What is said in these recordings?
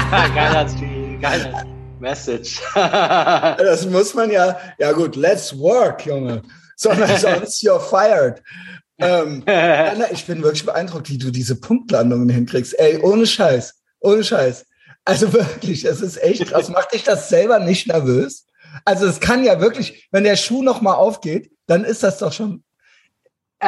geiler, geiler Message. das muss man ja, ja gut, let's work, Junge. Sondern sonst you're fired. Ähm, Anna, ich bin wirklich beeindruckt, wie du diese Punktlandungen hinkriegst. Ey, ohne Scheiß, ohne Scheiß. Also wirklich, es ist echt krass. Macht dich das selber nicht nervös? Also es kann ja wirklich, wenn der Schuh noch mal aufgeht, dann ist das doch schon.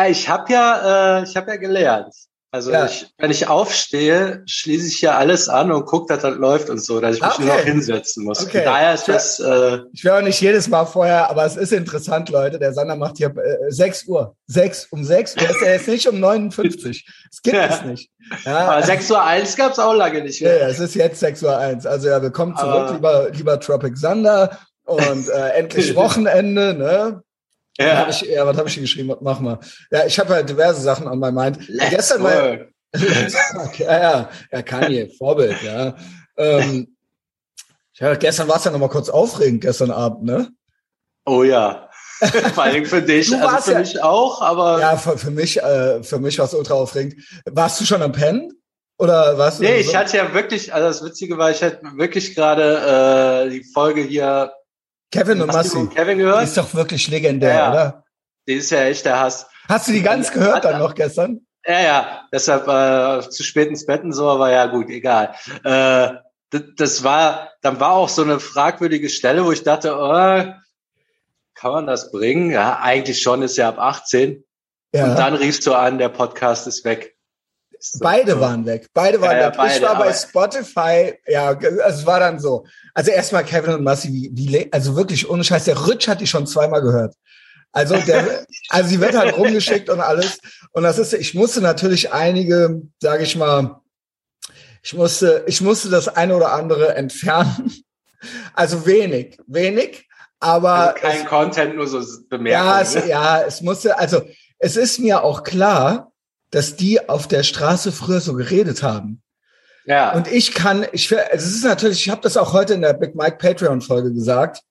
Ich habe ja, äh, ich habe ja gelernt. Also ja. ich, wenn ich aufstehe, schließe ich ja alles an und gucke, dass das läuft und so, dass ich mich okay. nur noch hinsetzen muss. Okay. Daher ist das. Äh, ich auch nicht jedes Mal vorher, aber es ist interessant, Leute. Der Sander macht hier äh, 6 Uhr. 6 um 6 Uhr. ist er jetzt nicht um 59. Das gibt ja. es nicht. Ja. Aber 6 Uhr 1 gab es auch lange nicht mehr. Ja, es ist jetzt 6 Uhr 1. Also ja, willkommen zurück, aber lieber, lieber Tropic Sander. Und äh, endlich Wochenende, ne? Ja. Hab ich, ja, was habe ich hier geschrieben? Mach mal. Ja, ich habe halt diverse Sachen an meinem Mind. Let's Gestern war, ja, ja, ja, Kanye, Vorbild, ja. Ähm, ja gestern war es ja noch mal kurz aufregend, gestern Abend, ne? Oh ja. Vor allem für dich, also für ja, mich auch, aber. Ja, für, für mich, äh, für mich war es ultra aufregend. Warst du schon am Pennen? Oder was? Nee, ich so? hatte ja wirklich, also das Witzige war, ich hatte wirklich gerade äh, die Folge hier Kevin und Massi. Kevin gehört? Die ist doch wirklich legendär, ja, oder? Die ist ja echt der Hass. Hast du die ganz gehört dann noch gestern? Ja, ja. Deshalb äh, zu spät ins Bett und so, aber ja gut, egal. Äh, das, das war, dann war auch so eine fragwürdige Stelle, wo ich dachte, oh, kann man das bringen? Ja, eigentlich schon, ist ja ab 18. Ja. Und dann riefst du an, der Podcast ist weg. Beide waren weg. Beide waren ja, weg. Ja, beide, ich war bei Spotify, ja, also es war dann so. Also erstmal Kevin und Massi, wie, wie, also wirklich ohne Scheiß, der Rutsch hat die schon zweimal gehört. Also der, also sie wird halt rumgeschickt und alles. Und das ist, ich musste natürlich einige, sage ich mal, ich musste, ich musste das eine oder andere entfernen. Also wenig, wenig, aber also kein es, Content, nur so bemerken. Ja, es, ja, es musste, also es ist mir auch klar, dass die auf der Straße früher so geredet haben. Ja. Und ich kann, ich, es ist natürlich, ich habe das auch heute in der Big Mike Patreon Folge gesagt,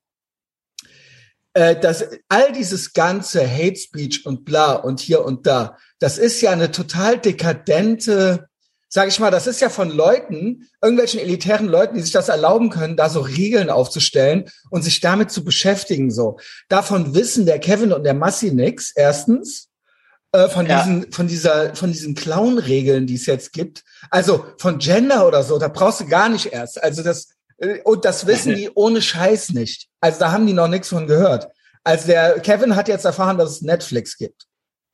äh, dass all dieses ganze Hate Speech und bla und hier und da, das ist ja eine total dekadente, sag ich mal, das ist ja von Leuten, irgendwelchen elitären Leuten, die sich das erlauben können, da so Regeln aufzustellen und sich damit zu beschäftigen. So, davon wissen der Kevin und der Massi nix. Erstens äh, von ja. diesen, von dieser, von diesen Clown-Regeln, die es jetzt gibt. Also von Gender oder so, da brauchst du gar nicht erst. Also das, äh, und das wissen die ohne Scheiß nicht. Also da haben die noch nichts von gehört. Also der Kevin hat jetzt erfahren, dass es Netflix gibt.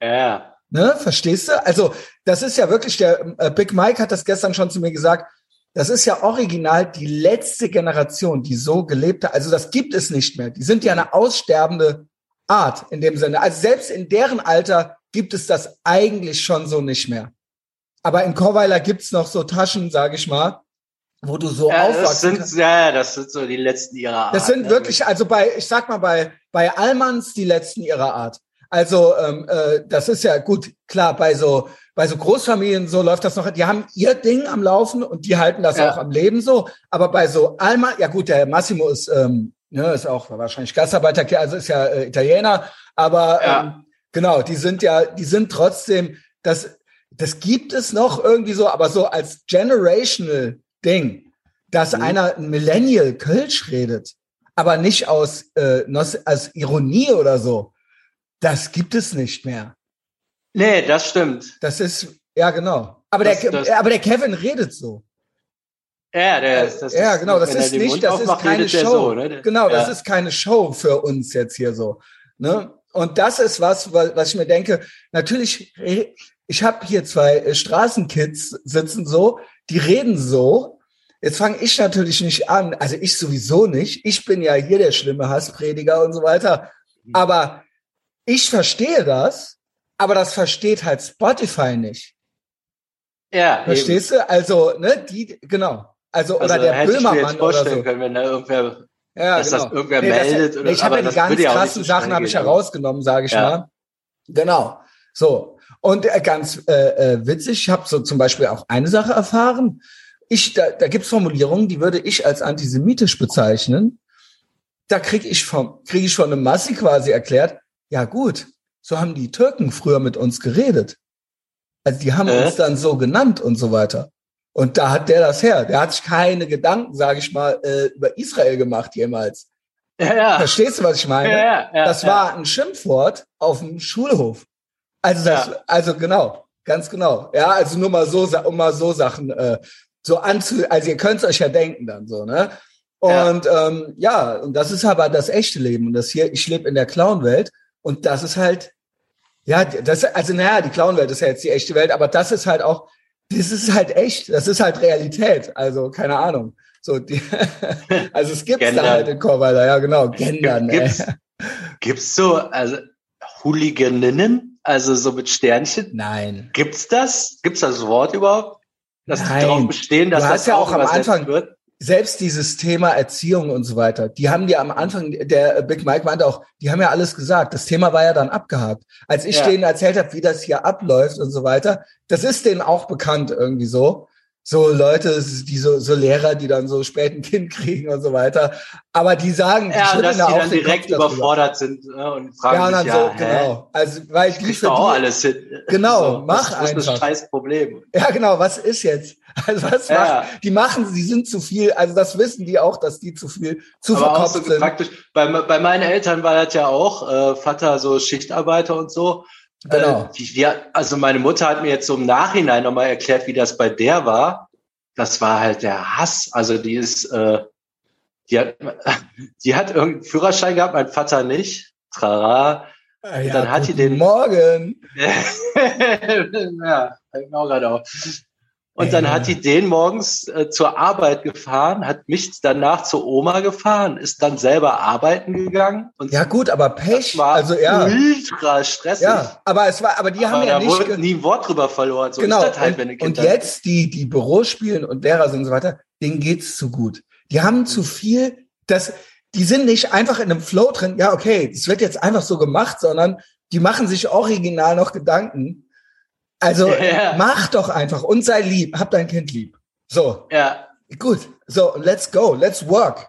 Ja. Ne, verstehst du? Also das ist ja wirklich der äh, Big Mike hat das gestern schon zu mir gesagt. Das ist ja original die letzte Generation, die so gelebt hat. Also das gibt es nicht mehr. Die sind ja eine aussterbende Art in dem Sinne. Also selbst in deren Alter gibt es das eigentlich schon so nicht mehr. Aber in Chorweiler gibt's noch so Taschen, sage ich mal, wo du so ja, aufwachsen das sind, Ja, das sind so die letzten ihrer Art. Das sind ne? wirklich, also bei, ich sag mal, bei, bei Allmanns die letzten ihrer Art. Also ähm, äh, das ist ja gut, klar, bei so, bei so Großfamilien so läuft das noch, die haben ihr Ding am Laufen und die halten das ja. auch am Leben so. Aber bei so Alma, ja gut, der Massimo ist, ähm, ne, ist auch wahrscheinlich Gastarbeiter, also ist ja äh, Italiener, aber ja. ähm, Genau, die sind ja, die sind trotzdem, das, das gibt es noch irgendwie so, aber so als generational Ding, dass mhm. einer ein Millennial Kölsch redet, aber nicht aus, äh, als Ironie oder so, das gibt es nicht mehr. Nee, das stimmt. Das ist, ja, genau. Aber, das, der, das, aber der Kevin redet so. Ja, der ist, das ja, genau, das ist nicht, das ist keine Show. So, ne? Genau, ja. das ist keine Show für uns jetzt hier so. Ne? Und das ist was, was ich mir denke, natürlich, ich habe hier zwei äh, Straßenkids sitzen so, die reden so. Jetzt fange ich natürlich nicht an, also ich sowieso nicht. Ich bin ja hier der schlimme Hassprediger und so weiter. Aber ich verstehe das, aber das versteht halt Spotify nicht. Ja. Verstehst eben. du? Also, ne, die, genau. Also, also oder der Böhmermann oder so. Können, wenn da irgendwer ja, dass genau. das irgendwer nee, meldet. Das, oder, ich habe ja die ganz krassen so Sachen habe ich herausgenommen, sage ich ja. mal. Genau. So. Und äh, ganz äh, äh, witzig, ich habe so zum Beispiel auch eine Sache erfahren. Ich, da, da gibt es Formulierungen, die würde ich als antisemitisch bezeichnen. Da krieg ich vom, krieg ich von einem Massi quasi erklärt, ja gut, so haben die Türken früher mit uns geredet. Also die haben äh? uns dann so genannt und so weiter. Und da hat der das her. Der hat sich keine Gedanken, sage ich mal, äh, über Israel gemacht jemals. Ja, ja. Verstehst du, was ich meine? Ja, ja, das war ein Schimpfwort auf dem Schulhof. Also das, also genau, ganz genau. Ja, also nur mal so, um mal so Sachen äh, so anzu, also ihr könnt es euch ja denken dann so, ne? Und ja. Ähm, ja, und das ist aber das echte Leben. Und das hier, ich lebe in der Clown-Welt und das ist halt, ja, das, also naja, die Clown-Welt ist ja jetzt die echte Welt, aber das ist halt auch, das ist halt echt, das ist halt Realität. Also, keine Ahnung. So, die, also es gibt da halt in Chorweiler, ja genau, Gendern. Gibt's, gibt's so, also Hooliganinnen, also so mit Sternchen? Nein. Gibt's das? Gibt's das Wort überhaupt? Dass Nein. die darauf bestehen, dass du das ja auch am Anfang wird? Selbst dieses Thema Erziehung und so weiter, die haben dir am Anfang, der Big Mike meinte auch, die haben ja alles gesagt. Das Thema war ja dann abgehakt. Als ich ja. denen erzählt habe, wie das hier abläuft und so weiter, das ist denen auch bekannt irgendwie so so Leute, die so, so Lehrer, die dann so spät ein Kind kriegen und so weiter. Aber die sagen, die ja, dass die da dann direkt überfordert sind ne, und fragen ja, sich, so, ja, genau. Also, weil die für auch alles hin. Genau, so, mach das, das ist ein scheiß Problem. Ja, genau, was ist jetzt? Also was ja. macht, die machen, sie sind zu viel, also das wissen die auch, dass die zu viel, zu Aber verkopft auch so sind. Praktisch, bei, bei meinen Eltern war das ja auch, äh, Vater so Schichtarbeiter und so. Genau. Äh, die, also meine Mutter hat mir jetzt so im Nachhinein nochmal erklärt, wie das bei der war. Das war halt der Hass. Also die ist, äh, die hat, die hat irgendeinen Führerschein gehabt, mein Vater nicht. Trara. Ah, ja, dann hat die den Morgen. ja, auch gerade auch. Und dann hat die den morgens äh, zur Arbeit gefahren, hat mich danach zur Oma gefahren, ist dann selber arbeiten gegangen. Und ja gut, aber Pech, also ja. ultra stressig. Ja, aber es war, aber die aber haben ja nicht wurde nie ein Wort drüber verloren. So genau. Halt, und, und jetzt die die Büros spielen und Lehrer sind und so weiter, denen geht's zu gut. Die haben zu viel, das, die sind nicht einfach in einem Flow drin. Ja okay, das wird jetzt einfach so gemacht, sondern die machen sich original noch Gedanken also ja. mach doch einfach und sei lieb, hab dein Kind lieb. So. Ja. Gut. So, let's go, let's work.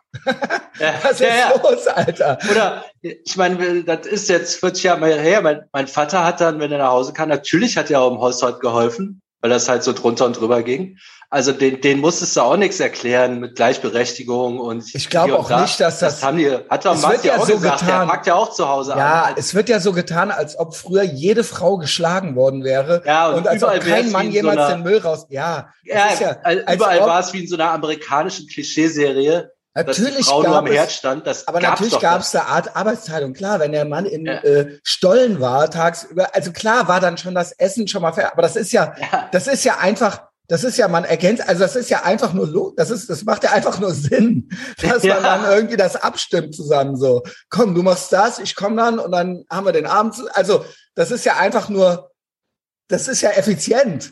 Ja. Was ist ja, los, Alter? Oder ich meine, das ist jetzt 40 Jahre her. Mein, mein Vater hat dann, wenn er nach Hause kam, natürlich hat er auch im Haushalt geholfen, weil das halt so drunter und drüber ging. Also den, den musstest du auch nichts erklären mit Gleichberechtigung und ich glaube auch da. nicht, dass das, das haben die, hat doch Matti ja auch so gesagt, getan, der packt ja auch zu Hause Ja, an. es wird ja so getan, als ob früher jede Frau geschlagen worden wäre ja, und, und als ob kein Mann jemals so einer, den Müll raus. Ja, ja, ja überall war es wie in so einer amerikanischen Klischeeserie. Natürlich Frau gab nur am Herd stand, das aber natürlich gab es da Art Arbeitsteilung. Klar, wenn der Mann im ja. äh, Stollen war tagsüber, also klar war dann schon das Essen schon mal fair, aber das ist ja, ja. das ist ja einfach das ist ja, man erkennt, also das ist ja einfach nur, das ist, das macht ja einfach nur Sinn, dass ja. man dann irgendwie das abstimmt zusammen so. Komm, du machst das, ich komme dann und dann haben wir den Abend. Also das ist ja einfach nur, das ist ja effizient.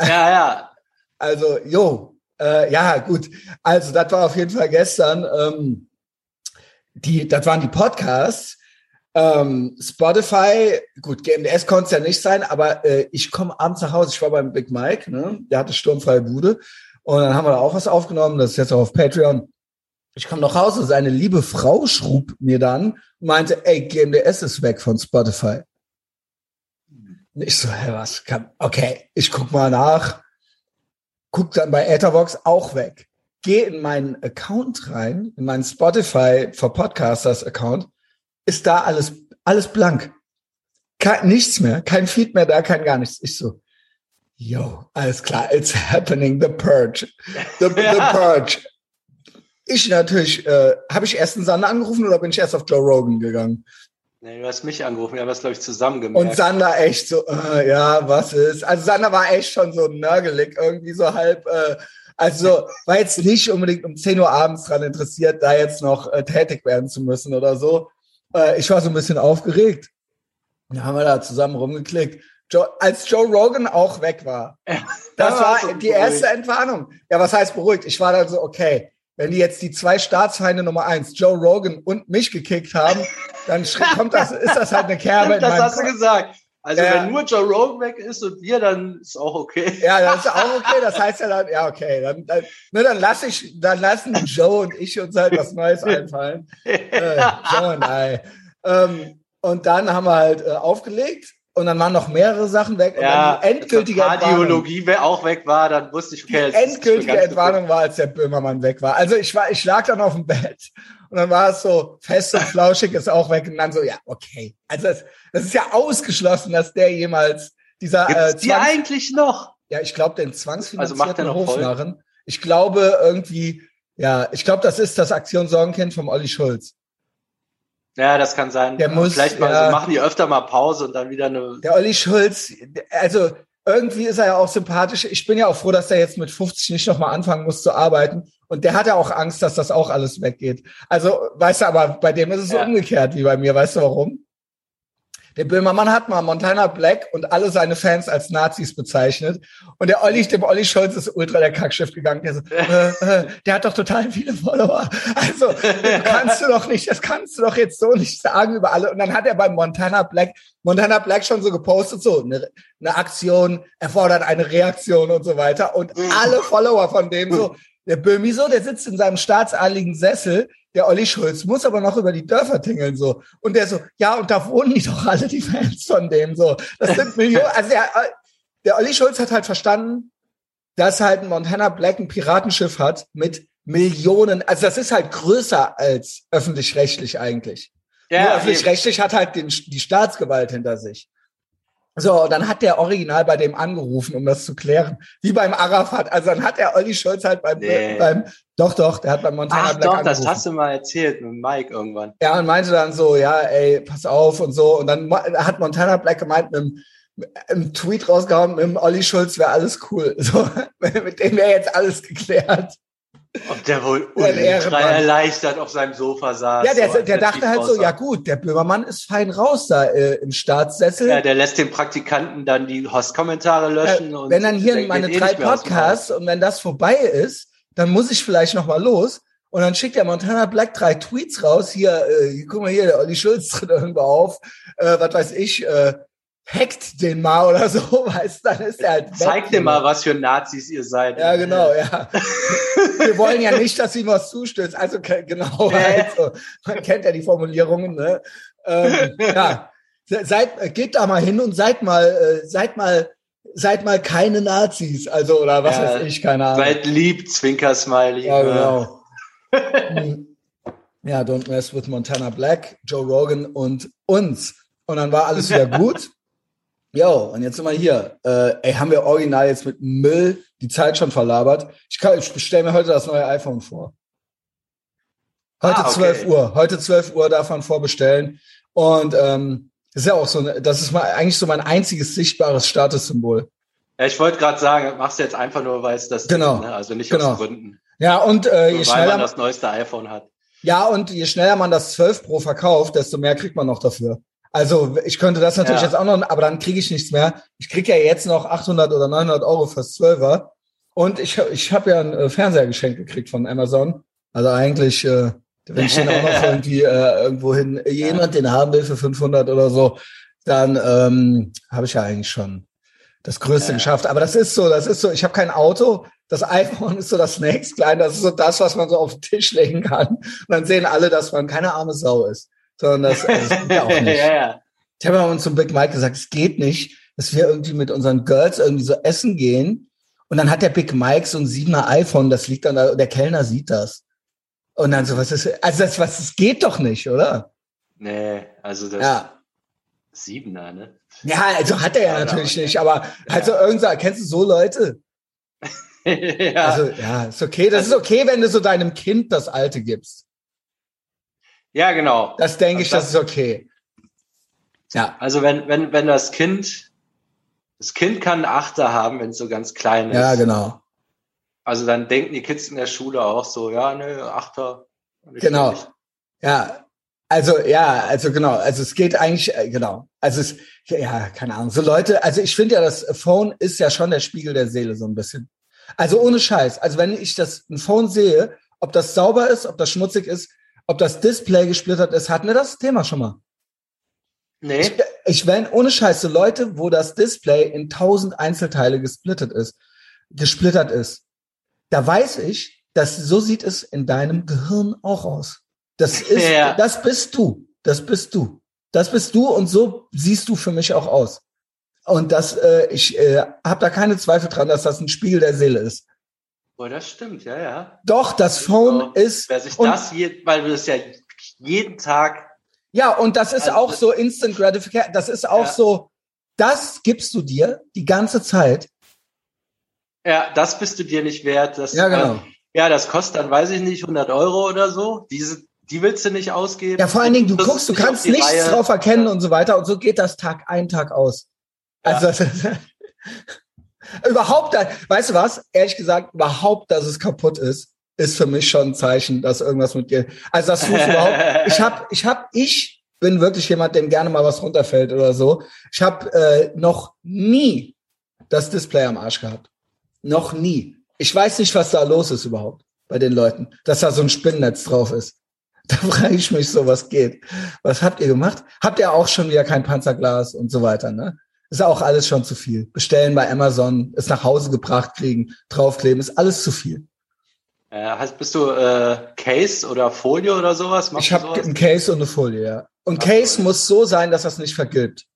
Ja, ja. Also, jo, äh, ja, gut. Also, das war auf jeden Fall gestern. Ähm, die, das waren die Podcasts. Ähm, Spotify, gut, GMDS konnte es ja nicht sein, aber äh, ich komme abends nach Hause, ich war beim Big Mike, ne? der hatte sturmfreie Bude und dann haben wir da auch was aufgenommen, das ist jetzt auch auf Patreon. Ich komme nach Hause, seine liebe Frau schrub mir dann und meinte, ey, GMDS ist weg von Spotify. Ich so, hey, was? Okay, ich guck mal nach, guck dann bei Etherbox auch weg. Geh in meinen Account rein, in meinen Spotify for Podcasters Account ist da alles, alles blank. Kein, nichts mehr, kein Feed mehr da, kein gar nichts. Ich so, yo, alles klar, it's happening, the purge. The, ja. the purge. Ich natürlich, äh, habe ich erst einen Sander angerufen oder bin ich erst auf Joe Rogan gegangen? Nee, du hast mich angerufen, wir haben das, glaube ich, zusammen gemacht. Und Sander echt so, äh, ja, was ist? Also Sander war echt schon so nörgelig, irgendwie so halb, äh, also war jetzt nicht unbedingt um 10 Uhr abends dran interessiert, da jetzt noch äh, tätig werden zu müssen oder so äh, ich war so ein bisschen aufgeregt. Dann haben wir da zusammen rumgeklickt. Joe, als Joe Rogan auch weg war. das war die erste Entwarnung. Ja, was heißt beruhigt? Ich war dann so, okay, wenn die jetzt die zwei Staatsfeinde Nummer eins, Joe Rogan und mich gekickt haben, dann kommt das, ist das halt eine Kerbe. das hast du gesagt. Also ja. wenn nur Joe Rogan weg ist und wir, dann ist auch okay. Ja, das ist auch okay. Das heißt ja dann, ja okay, dann, dann, ne, dann lass ich, dann lassen Joe und ich uns halt was Neues einfallen. äh, Joe und I. Ähm, und dann haben wir halt äh, aufgelegt und dann waren noch mehrere Sachen weg. Ja, und dann die endgültige Radiologie auch weg war, dann wusste ich, okay, die endgültige Entwarnung war, als der Böhmermann weg war. Also ich war, ich lag dann auf dem Bett und dann war es so fest und flauschig ist auch weg und dann so, ja, okay. Also das, das ist ja ausgeschlossen, dass der jemals dieser Gibt's äh, die eigentlich noch? Ja, ich glaube, den zwangsfinanzierten also Hofnarren. Ich glaube irgendwie, ja, ich glaube, das ist das Aktion Sorgenkind vom Olli Schulz. Ja, das kann sein. Der muss, Vielleicht mal, ja, so machen die öfter mal Pause und dann wieder eine. Der Olli Schulz, also irgendwie ist er ja auch sympathisch. Ich bin ja auch froh, dass er jetzt mit 50 nicht nochmal anfangen muss zu arbeiten. Und der hat ja auch Angst, dass das auch alles weggeht. Also, weißt du, aber bei dem ist es ja. umgekehrt wie bei mir. Weißt du warum? Der Böhmermann hat mal Montana Black und alle seine Fans als Nazis bezeichnet. Und der Olli, dem Olli Scholz ist ultra der Kackschiff gegangen. Der, so, äh, äh, der hat doch total viele Follower. Also, das kannst du doch nicht, das kannst du doch jetzt so nicht sagen über alle. Und dann hat er beim Montana Black, Montana Black schon so gepostet, so, eine, eine Aktion erfordert eine Reaktion und so weiter. Und alle Follower von dem so, der Böhmi so, der sitzt in seinem staatsadligen Sessel, der Olli Schulz muss aber noch über die Dörfer tingeln so. Und der so, ja, und da wohnen die doch alle, die Fans von dem so. Das sind Millionen. Also der, der Olli Schulz hat halt verstanden, dass halt ein Montana Black ein Piratenschiff hat mit Millionen. Also das ist halt größer als öffentlich-rechtlich eigentlich. Ja, öffentlich-rechtlich hat halt den, die Staatsgewalt hinter sich. So, dann hat der Original bei dem angerufen, um das zu klären. Wie beim Arafat. Also dann hat der Olli Scholz halt beim, nee. beim doch, doch, der hat beim Montana Ach, Black doch, angerufen. das hast du mal erzählt mit Mike irgendwann. Ja, und meinte dann so, ja, ey, pass auf und so. Und dann hat Montana Black gemeint, mit einem, einem Tweet rausgehauen, mit dem Olli Schulz wäre alles cool. So, mit dem wäre jetzt alles geklärt. Ob der wohl ultra erleichtert auf seinem Sofa saß. Ja, der, der, dachte halt so, ja gut, der Böhmermann ist fein raus da äh, im Staatssessel. Ja, der lässt den Praktikanten dann die Host-Kommentare löschen. Ja, wenn dann hier meine eh drei Podcasts und wenn das vorbei ist, dann muss ich vielleicht noch mal los. Und dann schickt der Montana Black drei Tweets raus. Hier, äh, guck mal hier, der Olli Schulz tritt irgendwo auf. Äh, was weiß ich, äh, hackt den mal oder so, weißt dann ist er halt. Zeigt dir mal, was für Nazis ihr seid. Ja, genau, ja. Wir wollen ja nicht, dass ihm was zustößt. Also genau, also, man kennt ja die Formulierungen, ne? Ähm, ja. Seid, geht da mal hin und seid mal, äh, seid mal, seid mal keine Nazis, also oder was ja, weiß ich, keine Ahnung. Seid lieb, Zwinker Smiley. Ja, genau. Hm. ja, Don't Mess with Montana Black, Joe Rogan und uns. Und dann war alles wieder gut. Jo, und jetzt sind wir hier. Äh, ey, haben wir original jetzt mit Müll die Zeit schon verlabert? Ich, kann, ich bestelle mir heute das neue iPhone vor. Heute ah, okay. 12 Uhr. Heute 12 Uhr darf man vorbestellen. Und ähm, das ist ja auch so, das ist mal eigentlich so mein einziges sichtbares Statussymbol. Ja, ich wollte gerade sagen, machst du jetzt einfach nur, weil es das genau. Ist, ne? also nicht genau. aus Gründen. Ja, und äh, je schneller man das neueste iPhone hat. Ja, und je schneller man das 12 Pro verkauft, desto mehr kriegt man noch dafür. Also ich könnte das natürlich ja. jetzt auch noch, aber dann kriege ich nichts mehr. Ich kriege ja jetzt noch 800 oder 900 Euro fürs 12er. Und ich, ich habe ja ein äh, Fernseher geschenkt gekriegt von Amazon. Also eigentlich, äh, wenn ich den auch noch irgendwie äh, irgendwo hin, jemand den haben will für 500 oder so, dann ähm, habe ich ja eigentlich schon das Größte ja. geschafft. Aber das ist so, das ist so, ich habe kein Auto. Das iPhone ist so das nächstkleine, das ist so das, was man so auf den Tisch legen kann. Und dann sehen alle, dass man keine arme Sau ist sondern das, also das geht ja auch nicht. ja, ja. Ich habe uns zum Big Mike gesagt, es geht nicht, dass wir irgendwie mit unseren Girls irgendwie so essen gehen und dann hat der Big Mike so ein siebener iPhone, das liegt dann da, der Kellner sieht das. Und dann so, was ist, also das, was, das geht doch nicht, oder? Nee, also das ja. Siebener, ne? Ja, also hat er ja, ja natürlich nicht, aber also ja. irgendwie, kennst du so Leute? ja. Also, ja, ist okay. Das also, ist okay, wenn du so deinem Kind das Alte gibst. Ja, genau. Das denke ich, das, das ist okay. Ja. Also wenn, wenn, wenn das Kind, das Kind kann einen Achter haben, wenn es so ganz klein ist. Ja, genau. Also dann denken die Kids in der Schule auch so, ja, nö, Achter. Genau. Ja, also ja, also genau, also es geht eigentlich äh, genau. Also es ja, keine Ahnung, so Leute, also ich finde ja das Phone ist ja schon der Spiegel der Seele so ein bisschen. Also ohne Scheiß, also wenn ich das ein Phone sehe, ob das sauber ist, ob das schmutzig ist, ob das Display gesplittert ist, hatten wir das Thema schon mal? Nee. Ich, ich wenn ohne Scheiße Leute, wo das Display in tausend Einzelteile gesplittert ist, gesplittert ist, da weiß ich, dass so sieht es in deinem Gehirn auch aus. Das ist, ja. das bist du. Das bist du. Das bist du und so siehst du für mich auch aus. Und das, äh, ich äh, habe da keine Zweifel dran, dass das ein Spiegel der Seele ist. Oh, das stimmt, ja, ja. Doch, das Phone also, ist. Wer sich das je, weil du das ja jeden Tag. Ja, und das ist also, auch so Instant Gratification. Das ist auch ja. so, das gibst du dir die ganze Zeit. Ja, das bist du dir nicht wert. Das, ja, genau. Äh, ja, das kostet dann, weiß ich nicht, 100 Euro oder so. Diese, die willst du nicht ausgeben. Ja, vor allen Dingen, du das guckst, du kannst nichts Reihe. drauf erkennen ja. und so weiter. Und so geht das Tag ein, Tag aus. Also, ja. überhaupt, weißt du was? Ehrlich gesagt, überhaupt, dass es kaputt ist, ist für mich schon ein Zeichen, dass irgendwas mit dir, also das überhaupt, ich habe, ich habe, ich bin wirklich jemand, dem gerne mal was runterfällt oder so. Ich habe äh, noch nie das Display am Arsch gehabt. Noch nie. Ich weiß nicht, was da los ist überhaupt bei den Leuten, dass da so ein Spinnennetz drauf ist. Da frage ich mich so, was geht. Was habt ihr gemacht? Habt ihr auch schon wieder kein Panzerglas und so weiter, ne? Ist auch alles schon zu viel. Bestellen bei Amazon, es nach Hause gebracht kriegen, draufkleben, ist alles zu viel. Äh, bist du äh, Case oder Folie oder sowas? Machst ich habe ein Case und eine Folie, ja. Und Ach, Case Folie. muss so sein, dass das nicht vergilbt.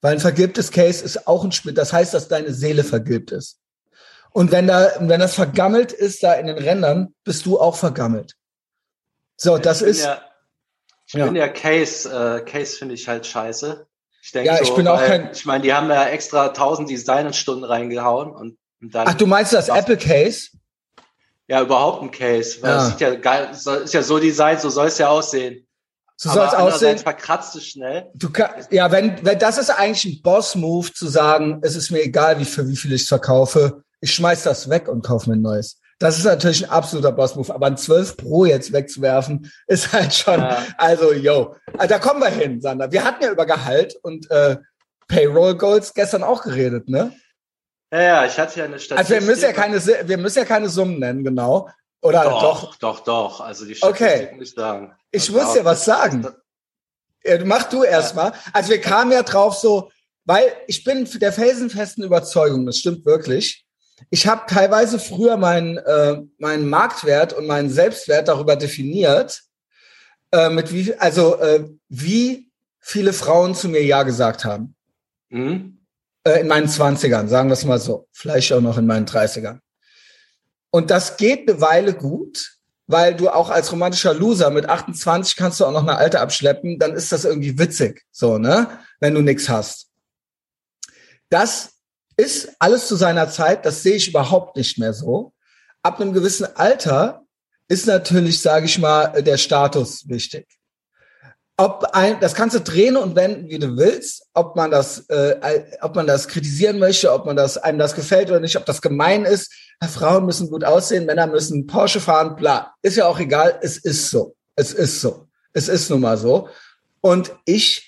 Weil ein vergilbtes Case ist auch ein Spiel. Das heißt, dass deine Seele vergilbt ist. Und wenn da, wenn das vergammelt ist da in den Rändern, bist du auch vergammelt. So, ich das ist. Ja, ich ja. bin ja Case, äh, Case finde ich halt scheiße. Ich denke, ja, ich so, bin auch kein. Ich meine, die haben ja extra tausend Designstunden reingehauen und, und dann. Ach, du meinst das Apple Case? Ja, überhaupt ein Case. Weil ja. das sieht ja geil, ist ja so designt, so soll es ja aussehen. So soll es aussehen. verkratzt es schnell. Du kann, ja, wenn, wenn das ist eigentlich ein Boss-Move zu sagen, es ist mir egal, wie für wie viel ich es verkaufe ich schmeiß das weg und kaufe mir ein neues. Das ist natürlich ein absoluter Boss-Move, aber ein 12 Pro jetzt wegzuwerfen, ist halt schon, ja. also, yo, also, da kommen wir hin, Sander. Wir hatten ja über Gehalt und äh, Payroll Goals gestern auch geredet, ne? Ja, ja, ich hatte ja eine Statistik. Also wir müssen ja keine, wir müssen ja keine Summen nennen, genau. Oder doch? Doch, doch, doch. Also die Statistik okay. muss ich sagen. Ich muss ja was sagen. Ja, mach du erst mal. Also wir kamen ja drauf so, weil ich bin der felsenfesten Überzeugung, das stimmt wirklich, ich habe teilweise früher meinen äh, meinen Marktwert und meinen Selbstwert darüber definiert, äh, mit wie also äh, wie viele Frauen zu mir ja gesagt haben. Mhm. Äh, in meinen Zwanzigern, sagen wir es mal so, vielleicht auch noch in meinen Dreißigern. Und das geht eine Weile gut, weil du auch als romantischer Loser mit 28 kannst du auch noch eine alte abschleppen, dann ist das irgendwie witzig, so ne, wenn du nichts hast. Das ist alles zu seiner Zeit, das sehe ich überhaupt nicht mehr so. Ab einem gewissen Alter ist natürlich, sage ich mal, der Status wichtig. Ob ein, das kannst du drehen und wenden, wie du willst, ob man das, äh, ob man das kritisieren möchte, ob man das einem das gefällt oder nicht, ob das gemein ist. Frauen müssen gut aussehen, Männer müssen Porsche fahren, bla. Ist ja auch egal, es ist so. Es ist so. Es ist nun mal so. Und ich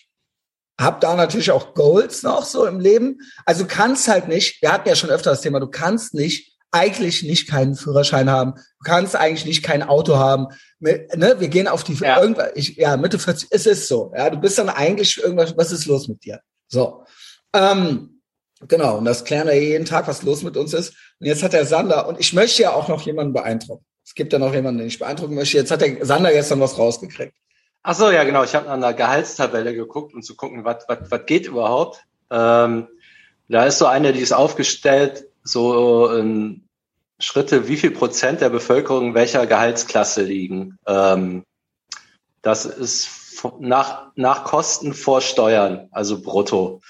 habe da natürlich auch Goals noch so im Leben. Also du kannst halt nicht, wir hatten ja schon öfter das Thema, du kannst nicht, eigentlich nicht keinen Führerschein haben. Du kannst eigentlich nicht kein Auto haben. Ne, wir gehen auf die, ja. irgendwann, ich, ja, Mitte 40, es ist so. Ja, du bist dann eigentlich irgendwas, was ist los mit dir? So. Ähm, genau, und das klären wir jeden Tag, was los mit uns ist. Und jetzt hat der Sander, und ich möchte ja auch noch jemanden beeindrucken. Es gibt ja noch jemanden, den ich beeindrucken möchte. Jetzt hat der Sander gestern was rausgekriegt. Ach so, ja, genau. Ich habe an der Gehaltstabelle geguckt, um zu gucken, was was was geht überhaupt. Ähm, da ist so eine, die ist aufgestellt, so in Schritte, wie viel Prozent der Bevölkerung welcher Gehaltsklasse liegen. Ähm, das ist nach, nach Kosten vor Steuern, also brutto.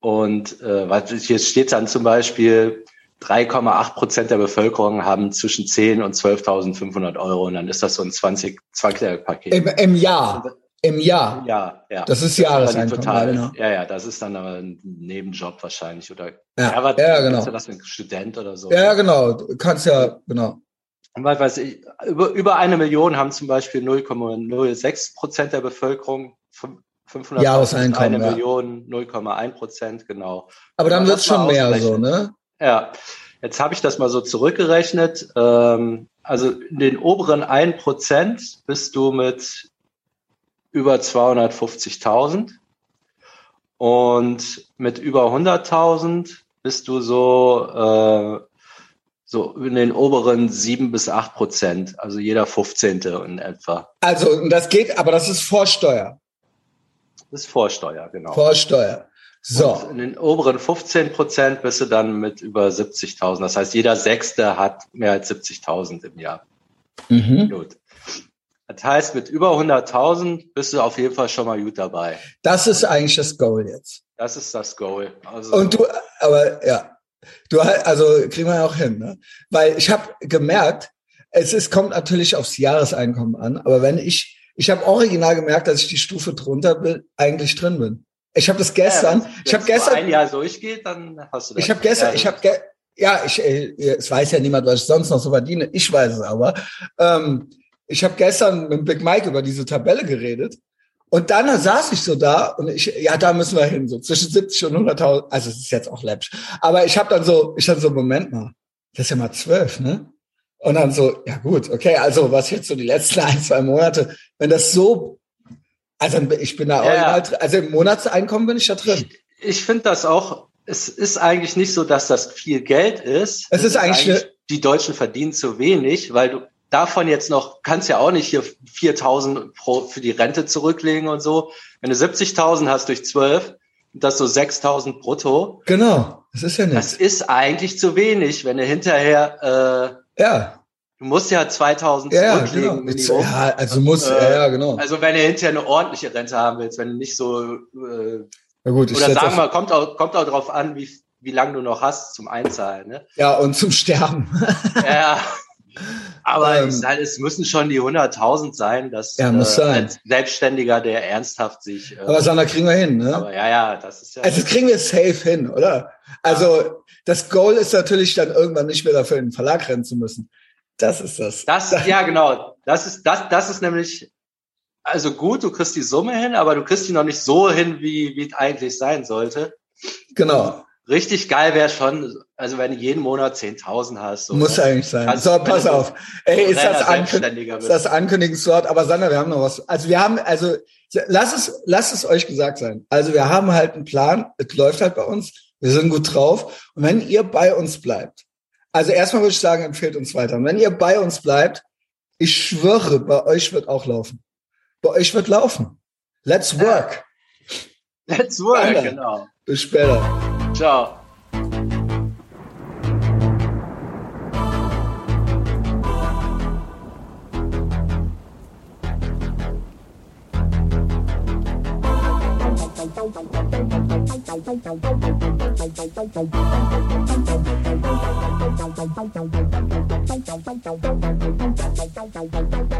Und äh, hier steht dann zum Beispiel 3,8 Prozent der Bevölkerung haben zwischen 10 und 12.500 Euro und dann ist das so ein 20 Paket. Im, Im Jahr. Im Jahr. Ja, ja. Das ist Jahreseinkommen. Total, genau. Ja, ja, das ist dann aber ein Nebenjob wahrscheinlich oder ja, ja, was, ja genau. das ein Student oder so. Ja, genau. Du kannst ja, genau. Und weiß ich, über, über eine Million haben zum Beispiel 0,06 Prozent der Bevölkerung 500 Jahreseinkommen, eine ja. Million 0,1 Prozent, genau. Aber dann wird es schon mehr so, ne? Ja, jetzt habe ich das mal so zurückgerechnet. Ähm, also in den oberen 1% bist du mit über 250.000 und mit über 100.000 bist du so, äh, so in den oberen 7 bis 8 Prozent, also jeder 15. in etwa. Also das geht, aber das ist Vorsteuer. Das ist Vorsteuer, genau. Vorsteuer. So. Und in den oberen 15 Prozent bist du dann mit über 70.000. Das heißt, jeder Sechste hat mehr als 70.000 im Jahr. Mhm. Gut. Das heißt, mit über 100.000 bist du auf jeden Fall schon mal gut dabei. Das ist eigentlich das Goal jetzt. Das ist das Goal. Also Und du, aber ja, du also kriegen wir ja auch hin, ne? Weil ich habe gemerkt, es ist, kommt natürlich aufs Jahreseinkommen an, aber wenn ich, ich habe original gemerkt, dass ich die Stufe drunter bin, eigentlich drin bin. Ich habe das gestern, ja, ich habe gestern ein Jahr durchgeht, dann hast du das. Ich habe gestern, ich habe ge ja, ich, äh, es weiß ja niemand, was ich sonst noch so verdiene. Ich weiß es aber. Ähm, ich habe gestern mit Big Mike über diese Tabelle geredet und dann saß ich so da und ich, ja, da müssen wir hin, so zwischen 70 und 100.000. Also es ist jetzt auch läppisch. Aber ich habe dann so, ich dann so, Moment mal, das ist ja mal zwölf, ne? Und dann so, ja gut, okay, also was jetzt so die letzten ein, zwei Monate, wenn das so, also ich bin da ja. auch, also im Monatseinkommen bin ich da drin. Ich, ich finde das auch, es ist eigentlich nicht so, dass das viel Geld ist. Es, es ist, ist eigentlich, eigentlich die Deutschen verdienen zu wenig, weil du davon jetzt noch, kannst ja auch nicht hier 4.000 pro, für die Rente zurücklegen und so. Wenn du 70.000 hast durch 12, das so 6.000 brutto. Genau, das ist ja nicht. Das ist eigentlich zu wenig, wenn du hinterher, äh, ja. Du musst ja 2000 ja, zurücklegen. Genau. Ja, also muss, äh, ja, ja, genau. Also wenn du hinterher eine ordentliche Rente haben willst, wenn du nicht so, äh, ja, gut, oder sagen wir, kommt auch, kommt auch drauf an, wie, wie lange du noch hast zum Einzahlen, ne? Ja, und zum Sterben. ja. Aber ähm, ich sage, es müssen schon die 100.000 sein, dass ja, muss äh, sein. als Selbstständiger, der ernsthaft sich. Äh, aber Sander kriegen wir hin, ne? Aber ja, ja, das ist ja. Also das kriegen wir safe hin, oder? Also das Goal ist natürlich dann irgendwann nicht mehr dafür in den Verlag rennen zu müssen. Das ist das. Das, ja, genau. Das ist, das, das ist nämlich, also gut, du kriegst die Summe hin, aber du kriegst die noch nicht so hin, wie, wie es eigentlich sein sollte. Genau. Richtig geil wäre schon, also wenn du jeden Monat 10.000 hast. So, Muss eigentlich sein. Kannst, so, pass auf. Ey, ist das, Ankün ist das Ankündigungswort? Aber Sander, wir haben noch was. Also wir haben, also lass es, lass es euch gesagt sein. Also wir haben halt einen Plan. Es läuft halt bei uns. Wir sind gut drauf. Und wenn ihr bei uns bleibt, also erstmal würde ich sagen, empfehlt uns weiter. Und wenn ihr bei uns bleibt, ich schwöre, bei euch wird auch laufen. Bei euch wird laufen. Let's work. Let's work, genau. Bis später. Ciao. Thank you.